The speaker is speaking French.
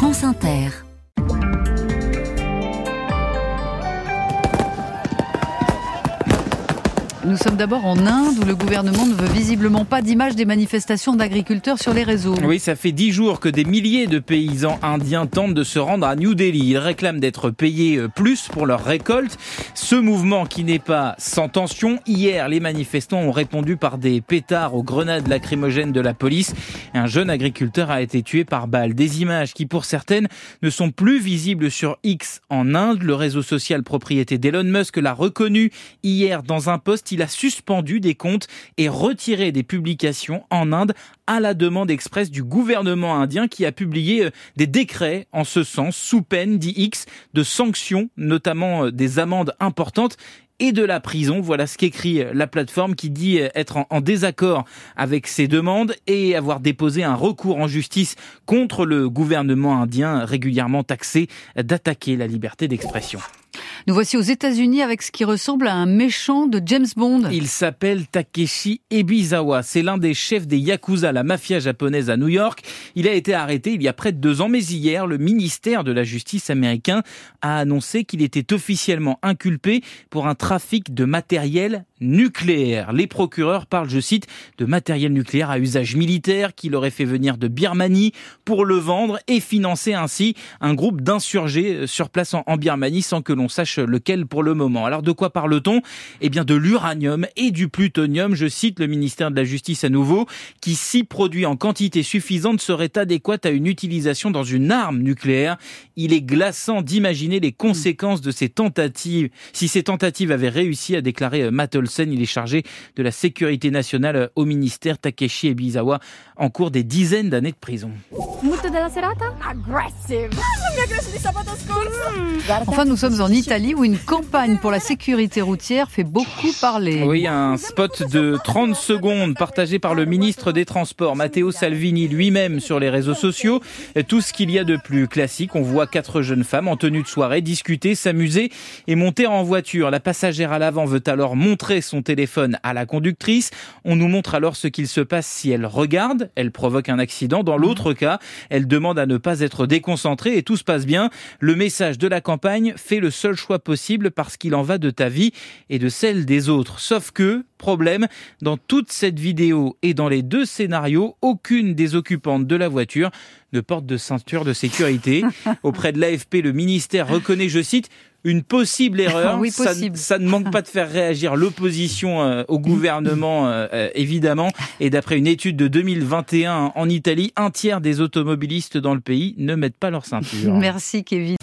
France Inter. Nous sommes d'abord en Inde où le gouvernement ne veut visiblement pas d'image des manifestations d'agriculteurs sur les réseaux. Oui, ça fait dix jours que des milliers de paysans indiens tentent de se rendre à New Delhi. Ils réclament d'être payés euh, plus pour leur récolte. Ce mouvement qui n'est pas sans tension. Hier, les manifestants ont répondu par des pétards aux grenades lacrymogènes de la police. Un jeune agriculteur a été tué par balle. Des images qui, pour certaines, ne sont plus visibles sur X en Inde. Le réseau social propriété d'Elon Musk l'a reconnu hier dans un post a suspendu des comptes et retiré des publications en Inde à la demande expresse du gouvernement indien qui a publié euh, des décrets en ce sens sous peine, dit X, de sanctions, notamment euh, des amendes importantes et de la prison. Voilà ce qu'écrit euh, la plateforme qui dit être en, désaccord avec ces demandes et avoir déposé un recours en justice contre le gouvernement indien régulièrement taxé d'attaquer la liberté d'expression. Nous voici aux États-Unis avec ce qui ressemble à un méchant de James Bond. Il s'appelle Takeshi Ebizawa. C'est l'un des chefs des Yakuza, la mafia japonaise à New York. Il a été arrêté il y a près de deux ans, mais hier, le ministère de la Justice américain a annoncé qu'il était officiellement inculpé pour un trafic de matériel nucléaire. Les procureurs parlent, je cite, de matériel nucléaire à usage militaire qu'il aurait fait venir de Birmanie pour le vendre et financer ainsi un groupe d'insurgés sur place en Birmanie sans que l'on sache lequel pour le moment. Alors de quoi parle-t-on? Eh bien de l'uranium et du plutonium, je cite le ministère de la Justice à nouveau, qui si produit en quantité suffisante serait adéquat à une utilisation dans une arme nucléaire. Il est glaçant d'imaginer les conséquences de ces tentatives. Si ces tentatives avaient réussi à déclarer Matt Olsen, il est chargé de la sécurité nationale au ministère Takeshi Ebizawa en cours des dizaines d'années de prison. Enfin, nous sommes en Italie où une campagne pour la sécurité routière fait beaucoup parler. Oui, un spot de 30 secondes partagé par le ministre des Transports, Matteo Salvini lui-même sur les réseaux sociaux. Tout ce qu'il y a de plus classique. On voit quatre jeunes femmes en tenue de soirée discuter, s'amuser et monter en voiture. La passagère à l'avant veut alors montrer son téléphone à la conductrice. On nous montre alors ce qu'il se passe si elle regarde. Elle provoque un accident. Dans l'autre cas, elle demande à ne pas être déconcentrée et tout se passe bien. Le message de la campagne fait le seul choix possible parce qu'il en va de ta vie et de celle des autres. Sauf que, problème, dans toute cette vidéo et dans les deux scénarios, aucune des occupantes de la voiture ne porte de ceinture de sécurité. Auprès de l'AFP, le ministère reconnaît, je cite, une possible erreur. oui, ça, ça, ne manque pas de faire réagir l'opposition euh, au gouvernement, euh, euh, évidemment. Et d'après une étude de 2021 en Italie, un tiers des automobilistes dans le pays ne mettent pas leur ceinture. Merci Kevin.